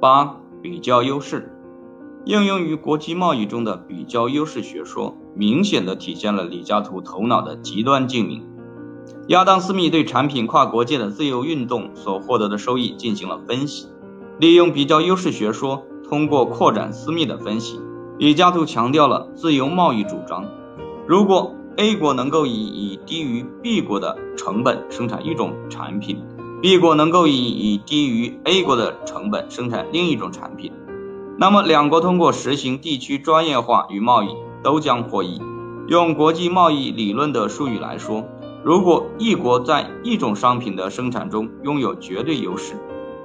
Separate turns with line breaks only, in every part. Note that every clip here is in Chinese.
八、比较优势。应用于国际贸易中的比较优势学说，明显的体现了李嘉图头脑的极端精明。亚当·斯密对产品跨国界的自由运动所获得的收益进行了分析，利用比较优势学说，通过扩展斯密的分析，李嘉图强调了自由贸易主张。如果 A 国能够以以低于 B 国的成本生产一种产品，B 国能够以以低于 A 国的成本生产另一种产品。那么，两国通过实行地区专业化与贸易都将获益。用国际贸易理论的术语来说，如果一国在一种商品的生产中拥有绝对优势，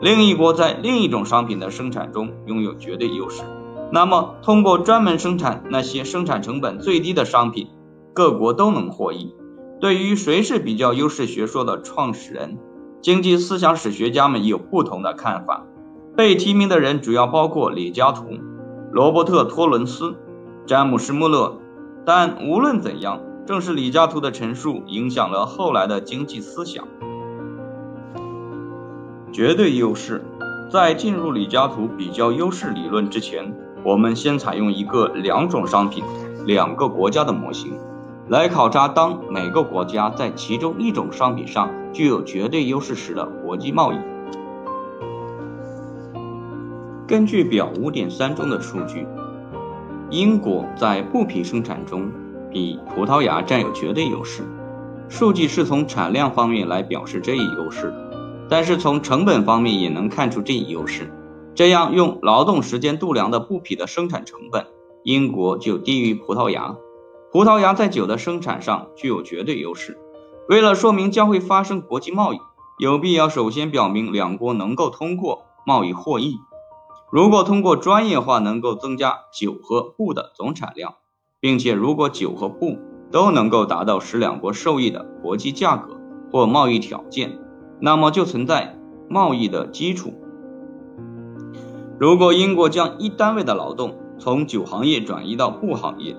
另一国在另一种商品的生产中拥有绝对优势，那么通过专门生产那些生产成本最低的商品，各国都能获益。对于谁是比较优势学说的创始人，经济思想史学家们有不同的看法。被提名的人主要包括李嘉图、罗伯特·托伦斯、詹姆斯·穆勒，但无论怎样，正是李嘉图的陈述影响了后来的经济思想。绝对优势，在进入李嘉图比较优势理论之前，我们先采用一个两种商品、两个国家的模型，来考察当每个国家在其中一种商品上具有绝对优势时的国际贸易。根据表五点三中的数据，英国在布匹生产中比葡萄牙占有绝对优势。数据是从产量方面来表示这一优势，但是从成本方面也能看出这一优势。这样用劳动时间度量的布匹的生产成本，英国就低于葡萄牙。葡萄牙在酒的生产上具有绝对优势。为了说明将会发生国际贸易，有必要首先表明两国能够通过贸易获益。如果通过专业化能够增加酒和布的总产量，并且如果酒和布都能够达到使两国受益的国际价格或贸易条件，那么就存在贸易的基础。如果英国将一单位的劳动从酒行业转移到布行业，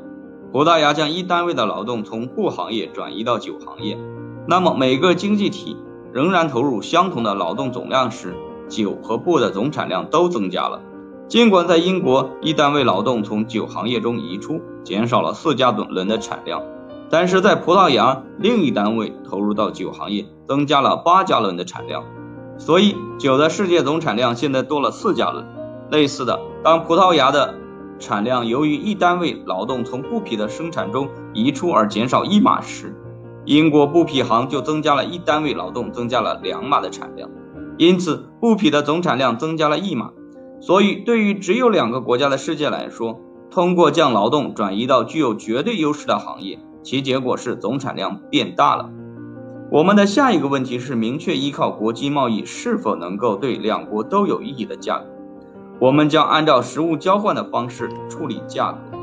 葡萄牙将一单位的劳动从布行业转移到酒行业，那么每个经济体仍然投入相同的劳动总量时。酒和布的总产量都增加了。尽管在英国，一单位劳动从酒行业中移出，减少了四加仑的产量，但是在葡萄牙，另一单位投入到酒行业，增加了八加仑的产量。所以，酒的世界总产量现在多了四加仑。类似的，当葡萄牙的产量由于一单位劳动从布匹的生产中移出而减少一码时，英国布匹行就增加了一单位劳动增加了两码的产量。因此，布匹的总产量增加了一码。所以，对于只有两个国家的世界来说，通过将劳动转移到具有绝对优势的行业，其结果是总产量变大了。我们的下一个问题是明确依靠国际贸易是否能够对两国都有意义的价格。我们将按照实物交换的方式处理价格。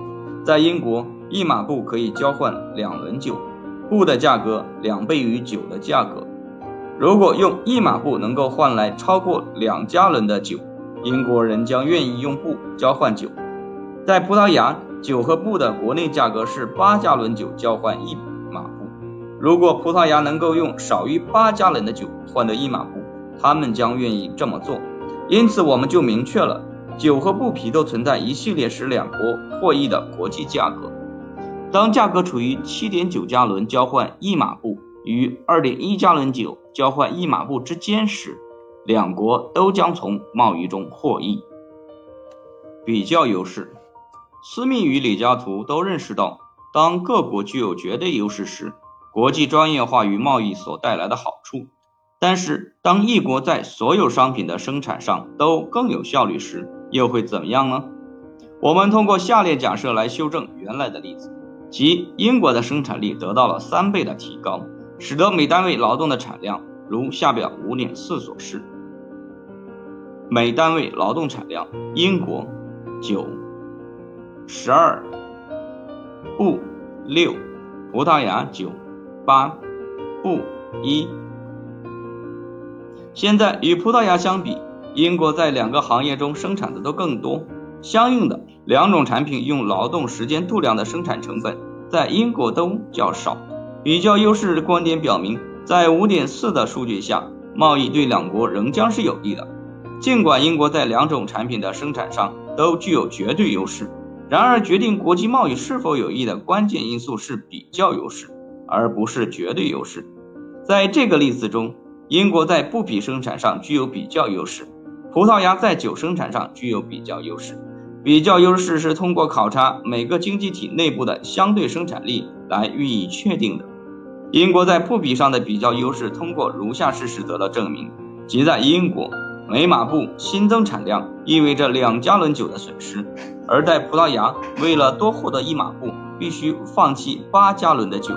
在英国，一码布可以交换两轮酒，布的价格两倍于酒的价格。如果用一码布能够换来超过两加仑的酒，英国人将愿意用布交换酒。在葡萄牙，酒和布的国内价格是八加仑酒交换一码布。如果葡萄牙能够用少于八加仑的酒换得一码布，他们将愿意这么做。因此，我们就明确了酒和布匹都存在一系列使两国获益的国际价格。当价格处于七点九加仑交换一码布。与二点一加仑酒交换一码布之间时，两国都将从贸易中获益。比较优势，斯密与李嘉图都认识到，当各国具有绝对优势时，国际专业化与贸易所带来的好处。但是，当一国在所有商品的生产上都更有效率时，又会怎么样呢？我们通过下列假设来修正原来的例子，即英国的生产力得到了三倍的提高。使得每单位劳动的产量如下表五点四所示：每单位劳动产量，英国九十二布六，葡萄牙九八布一。现在与葡萄牙相比，英国在两个行业中生产的都更多，相应的两种产品用劳动时间度量的生产成本在英国都较少。比较优势观点表明，在五点四的数据下，贸易对两国仍将是有利的。尽管英国在两种产品的生产上都具有绝对优势，然而决定国际贸易是否有益的关键因素是比较优势，而不是绝对优势。在这个例子中，英国在布匹生产上具有比较优势，葡萄牙在酒生产上具有比较优势。比较优势是通过考察每个经济体内部的相对生产力来予以确定的。英国在布匹上的比较优势通过如下事实得到证明：即在英国，每马布新增产量意味着两加仑酒的损失；而在葡萄牙，为了多获得一马布，必须放弃八加仑的酒。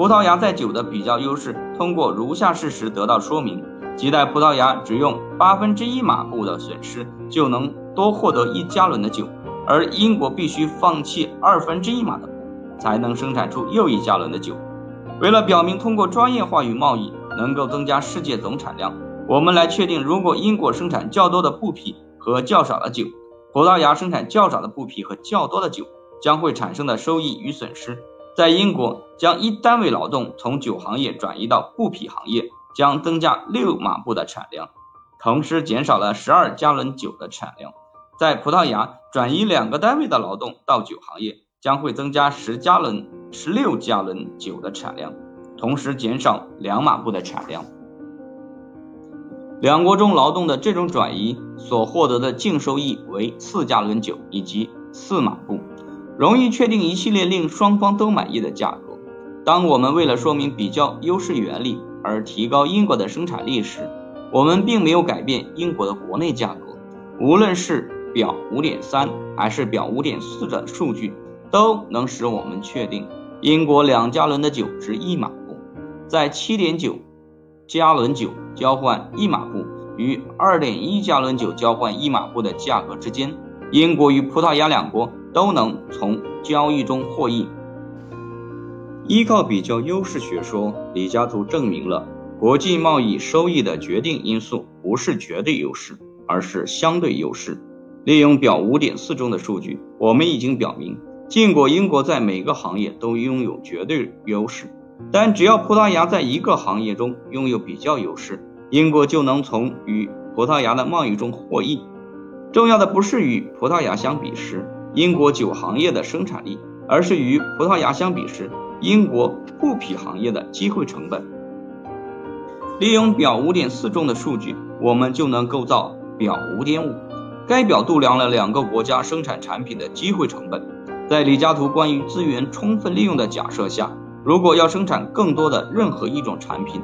葡萄牙在酒的比较优势通过如下事实得到说明：即在葡萄牙，只用八分之一马布的损失就能。多获得一加仑的酒，而英国必须放弃二分之一码的布，才能生产出又一加仑的酒。为了表明通过专业化与贸易能够增加世界总产量，我们来确定，如果英国生产较多的布匹和较少的酒，葡萄牙生产较少的布匹和较多的酒，将会产生的收益与损失。在英国，将一单位劳动从酒行业转移到布匹行业，将增加六马布的产量，同时减少了十二加仑酒的产量。在葡萄牙转移两个单位的劳动到酒行业，将会增加十加仑、十六加仑酒的产量，同时减少两马布的产量。两国中劳动的这种转移所获得的净收益为四加仑酒以及四马布，容易确定一系列令双方都满意的价格。当我们为了说明比较优势原理而提高英国的生产力时，我们并没有改变英国的国内价格，无论是。表五点三还是表五点四的数据，都能使我们确定英国两加仑的酒值一马布。在七点九加仑酒交换一马布与二点一加仑酒交换一马布的价格之间，英国与葡萄牙两国都能从交易中获益。依靠比较优势学说，李嘉图证明了国际贸易收益的决定因素不是绝对优势，而是相对优势。利用表五点四中的数据，我们已经表明，尽管英国在每个行业都拥有绝对优势，但只要葡萄牙在一个行业中拥有比较优势，英国就能从与葡萄牙的贸易中获益。重要的不是与葡萄牙相比时英国酒行业的生产力，而是与葡萄牙相比时英国布匹行业的机会成本。利用表五点四中的数据，我们就能构造表五点五。该表度量了两个国家生产产品的机会成本。在李嘉图关于资源充分利用的假设下，如果要生产更多的任何一种产品，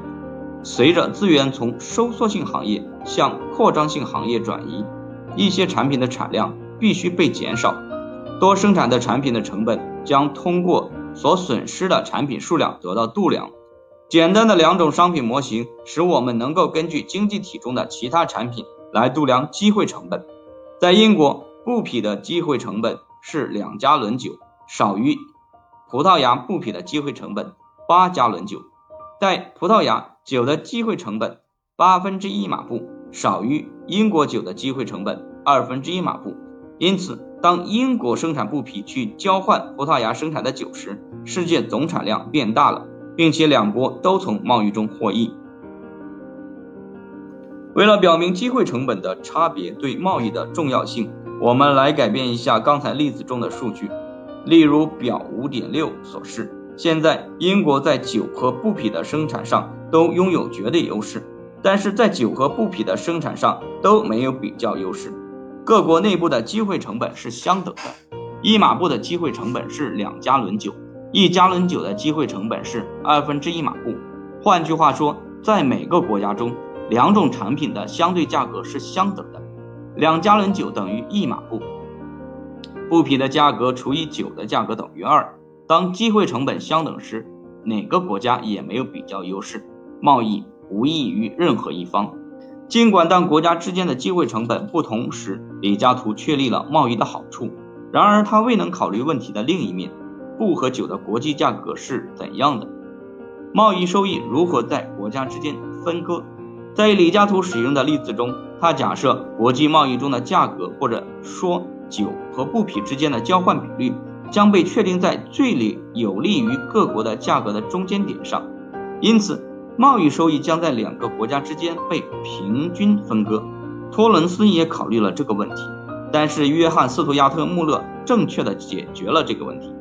随着资源从收缩性行业向扩张性行业转移，一些产品的产量必须被减少。多生产的产品的成本将通过所损失的产品数量得到度量。简单的两种商品模型使我们能够根据经济体中的其他产品来度量机会成本。在英国，布匹的机会成本是两加仑酒，少于葡萄牙布匹的机会成本八加仑酒。在葡萄牙，酒的机会成本八分之一马布，少于英国酒的机会成本二分之一马布。因此，当英国生产布匹去交换葡萄牙生产的酒时，世界总产量变大了，并且两国都从贸易中获益。为了表明机会成本的差别对贸易的重要性，我们来改变一下刚才例子中的数据。例如表五点六所示，现在英国在酒和布匹的生产上都拥有绝对优势，但是在酒和布匹的生产上都没有比较优势。各国内部的机会成本是相等的，一马布的机会成本是两加仑酒，一加仑酒的机会成本是二分之一马布。换句话说，在每个国家中。两种产品的相对价格是相等的，两加仑酒等于一马布，布匹的价格除以酒的价格等于二。当机会成本相等时，哪个国家也没有比较优势，贸易无益于任何一方。尽管当国家之间的机会成本不同时，李嘉图确立了贸易的好处，然而他未能考虑问题的另一面：布和酒的国际价格是怎样的？贸易收益如何在国家之间分割？在李嘉图使用的例子中，他假设国际贸易中的价格，或者说酒和布匹之间的交换比率，将被确定在最利有利于各国的价格的中间点上，因此贸易收益将在两个国家之间被平均分割。托伦斯也考虑了这个问题，但是约翰斯图亚特穆勒正确的解决了这个问题。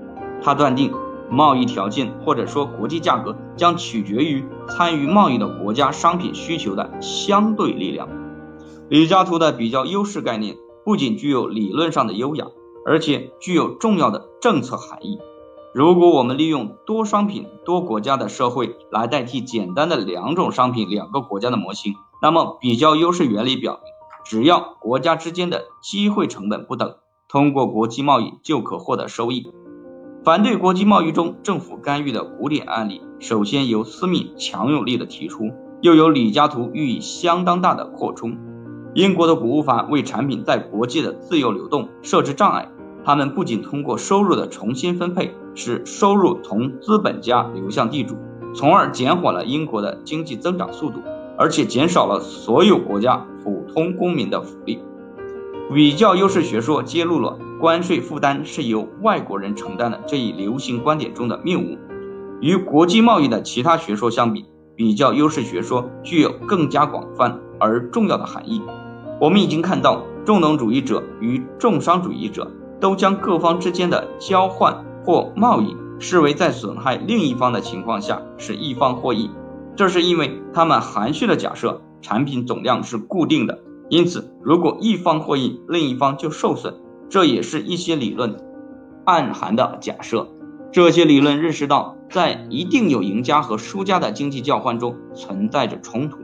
他断定，贸易条件或者说国际价格将取决于参与贸易的国家商品需求的相对力量。李嘉图的比较优势概念不仅具有理论上的优雅，而且具有重要的政策含义。如果我们利用多商品多国家的社会来代替简单的两种商品两个国家的模型，那么比较优势原理表明，只要国家之间的机会成本不等，通过国际贸易就可获得收益。反对国际贸易中政府干预的古典案例，首先由斯密强有力的提出，又由李嘉图予以相当大的扩充。英国的谷物法为产品在国际的自由流动设置障碍，他们不仅通过收入的重新分配，使收入从资本家流向地主，从而减缓了英国的经济增长速度，而且减少了所有国家普通公民的福利。比较优势学说揭露了。关税负担是由外国人承担的这一流行观点中的谬误。与国际贸易的其他学说相比，比较优势学说具有更加广泛而重要的含义。我们已经看到，重农主义者与重商主义者都将各方之间的交换或贸易视为在损害另一方的情况下使一方获益。这是因为他们含蓄的假设产品总量是固定的，因此如果一方获益，另一方就受损。这也是一些理论暗含的假设。这些理论认识到，在一定有赢家和输家的经济交换中存在着冲突。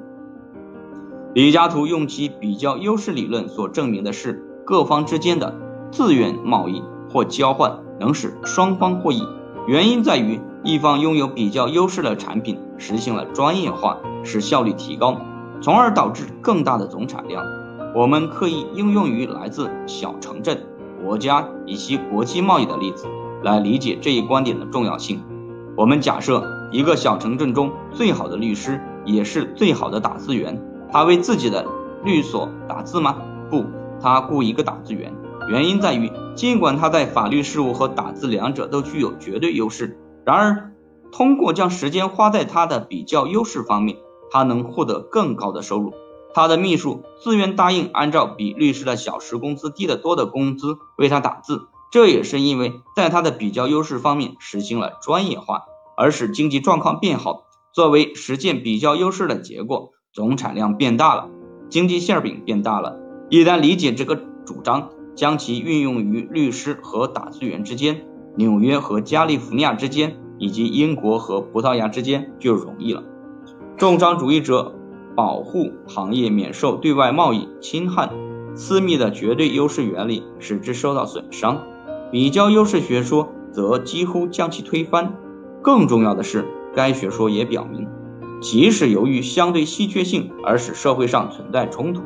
李嘉图用其比较优势理论所证明的是，各方之间的自愿贸易或交换能使双方获益。原因在于，一方拥有比较优势的产品，实行了专业化，使效率提高，从而导致更大的总产量。我们可以应用于来自小城镇。国家以及国际贸易的例子来理解这一观点的重要性。我们假设一个小城镇中最好的律师也是最好的打字员，他为自己的律所打字吗？不，他雇一个打字员。原因在于，尽管他在法律事务和打字两者都具有绝对优势，然而通过将时间花在他的比较优势方面，他能获得更高的收入。他的秘书自愿答应按照比律师的小时工资低得多的工资为他打字，这也是因为在他的比较优势方面实行了专业化，而使经济状况变好。作为实践比较优势的结果，总产量变大了，经济馅饼变大了。一旦理解这个主张，将其运用于律师和打字员之间、纽约和加利福尼亚之间，以及英国和葡萄牙之间就容易了。重商主义者。保护行业免受对外贸易侵害，私密的绝对优势原理使之受到损伤，比较优势学说则几乎将其推翻。更重要的是，该学说也表明，即使由于相对稀缺性而使社会上存在冲突，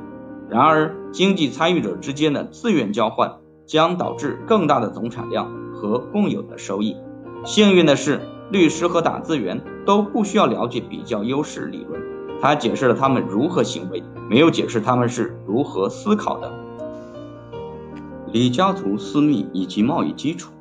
然而经济参与者之间的自愿交换将导致更大的总产量和共有的收益。幸运的是，律师和打字员都不需要了解比较优势理论。他解释了他们如何行为，没有解释他们是如何思考的。李嘉图、私密以及贸易基础，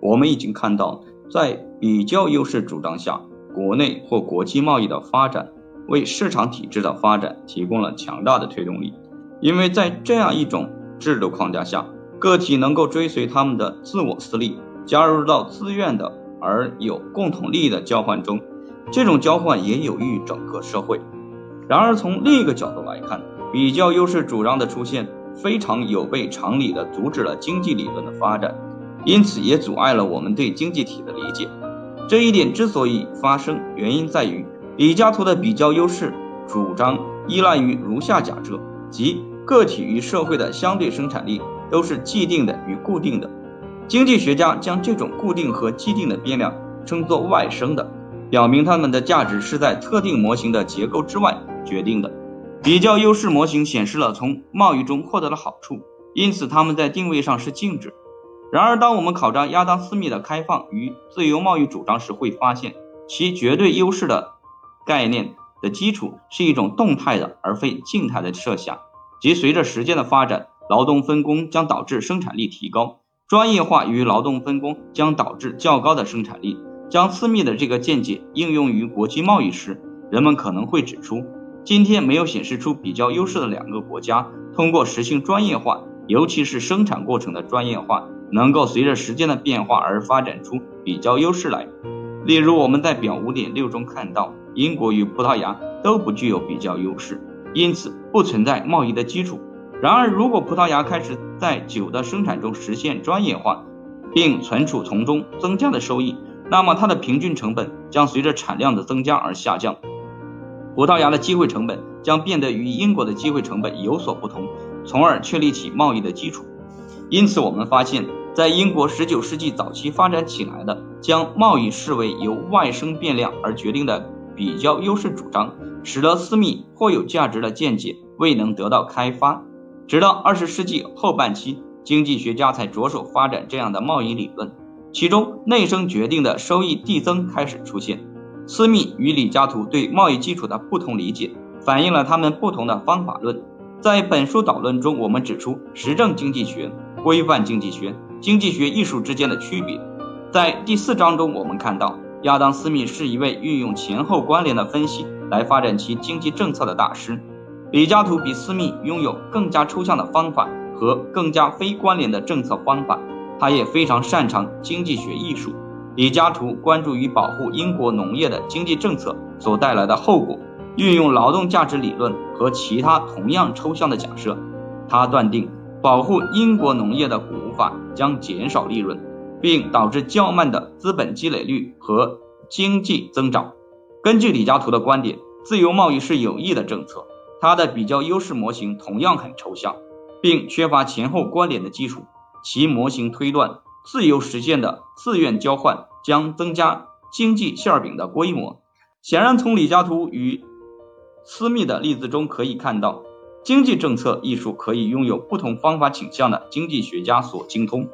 我们已经看到，在比较优势主张下，国内或国际贸易的发展为市场体制的发展提供了强大的推动力。因为在这样一种制度框架下，个体能够追随他们的自我私利，加入到自愿的而有共同利益的交换中。这种交换也有益于整个社会。然而，从另一个角度来看，比较优势主张的出现非常有悖常理地阻止了经济理论的发展，因此也阻碍了我们对经济体的理解。这一点之所以发生，原因在于李嘉图的比较优势主张依赖于如下假设：即个体与社会的相对生产力都是既定的与固定的。经济学家将这种固定和既定的变量称作外生的。表明它们的价值是在特定模型的结构之外决定的。比较优势模型显示了从贸易中获得了好处，因此它们在定位上是静止。然而，当我们考察亚当·斯密的开放与自由贸易主张时，会发现其绝对优势的概念的基础是一种动态的而非静态的设想，即随着时间的发展，劳动分工将导致生产力提高，专业化与劳动分工将导致较高的生产力。将私密的这个见解应用于国际贸易时，人们可能会指出，今天没有显示出比较优势的两个国家，通过实行专业化，尤其是生产过程的专业化，能够随着时间的变化而发展出比较优势来。例如，我们在表五点六中看到，英国与葡萄牙都不具有比较优势，因此不存在贸易的基础。然而，如果葡萄牙开始在酒的生产中实现专业化，并存储从中增加的收益，那么它的平均成本将随着产量的增加而下降。葡萄牙的机会成本将变得与英国的机会成本有所不同，从而确立起贸易的基础。因此，我们发现，在英国19世纪早期发展起来的将贸易视为由外生变量而决定的比较优势主张，使得私密或有价值的见解未能得到开发。直到20世纪后半期，经济学家才着手发展这样的贸易理论，其中内生决定的收益递增开始出现。斯密与李嘉图对贸易基础的不同理解，反映了他们不同的方法论。在本书导论中，我们指出实证经济学、规范经济学、经济学艺术之间的区别。在第四章中，我们看到亚当·斯密是一位运用前后关联的分析来发展其经济政策的大师。李嘉图比斯密拥有更加抽象的方法和更加非关联的政策方法，他也非常擅长经济学艺术。李嘉图关注于保护英国农业的经济政策所带来的后果，运用劳动价值理论和其他同样抽象的假设。他断定保护英国农业的古法将减少利润，并导致较慢的资本积累率和经济增长。根据李嘉图的观点，自由贸易是有益的政策。他的比较优势模型同样很抽象，并缺乏前后关联的基础。其模型推断。自由实现的自愿交换将增加经济馅饼的规模。显然，从李嘉图与私密的例子中可以看到，经济政策艺术可以拥有不同方法倾向的经济学家所精通。